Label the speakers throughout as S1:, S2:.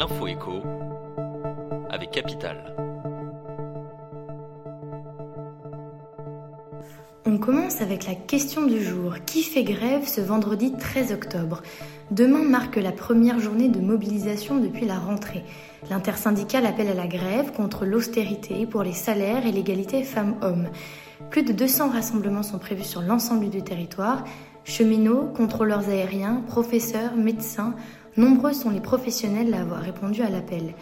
S1: l'info écho avec Capital.
S2: On commence avec la question du jour. Qui fait grève ce vendredi 13 octobre? Demain marque la première journée de mobilisation depuis la rentrée. L'intersyndicale appelle à la grève contre l'austérité pour les salaires et l'égalité femmes-hommes. Plus de 200 rassemblements sont prévus sur l'ensemble du territoire. Cheminots, contrôleurs aériens, professeurs, médecins, nombreux sont les professionnels à avoir répondu à l'appel.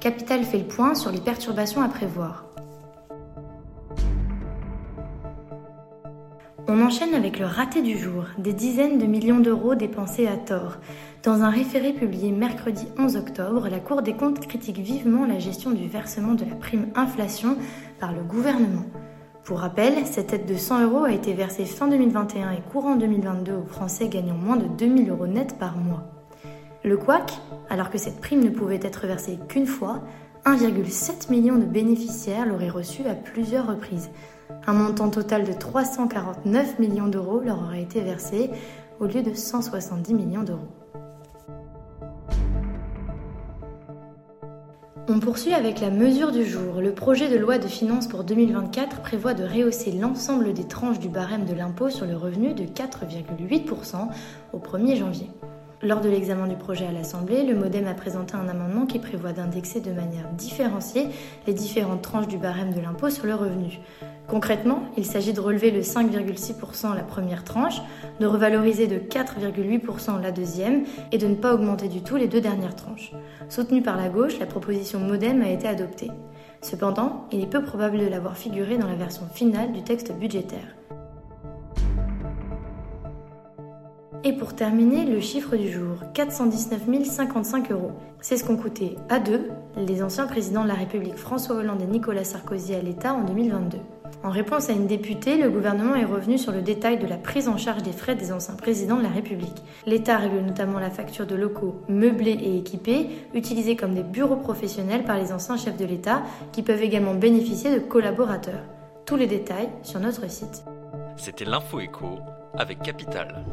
S2: Capital fait le point sur les perturbations à prévoir. On enchaîne avec le raté du jour, des dizaines de millions d'euros dépensés à tort. Dans un référé publié mercredi 11 octobre, la Cour des comptes critique vivement la gestion du versement de la prime inflation par le gouvernement. Pour rappel, cette aide de 100 euros a été versée fin 2021 et courant 2022 aux Français gagnant moins de 2000 euros net par mois. Le couac, alors que cette prime ne pouvait être versée qu'une fois, 1,7 million de bénéficiaires l'auraient reçue à plusieurs reprises. Un montant total de 349 millions d'euros leur aurait été versé au lieu de 170 millions d'euros. On poursuit avec la mesure du jour. Le projet de loi de finances pour 2024 prévoit de rehausser l'ensemble des tranches du barème de l'impôt sur le revenu de 4,8% au 1er janvier. Lors de l'examen du projet à l'Assemblée, le Modem a présenté un amendement qui prévoit d'indexer de manière différenciée les différentes tranches du barème de l'impôt sur le revenu. Concrètement, il s'agit de relever le 5,6% la première tranche, de revaloriser de 4,8% la deuxième et de ne pas augmenter du tout les deux dernières tranches. Soutenue par la gauche, la proposition Modem a été adoptée. Cependant, il est peu probable de l'avoir figurée dans la version finale du texte budgétaire. Et pour terminer, le chiffre du jour, 419 055 euros. C'est ce qu'ont coûté à deux les anciens présidents de la République François Hollande et Nicolas Sarkozy à l'État en 2022. En réponse à une députée, le gouvernement est revenu sur le détail de la prise en charge des frais des anciens présidents de la République. L'État règle notamment la facture de locaux meublés et équipés, utilisés comme des bureaux professionnels par les anciens chefs de l'État, qui peuvent également bénéficier de collaborateurs. Tous les détails sur notre site.
S1: C'était l'info écho avec Capital.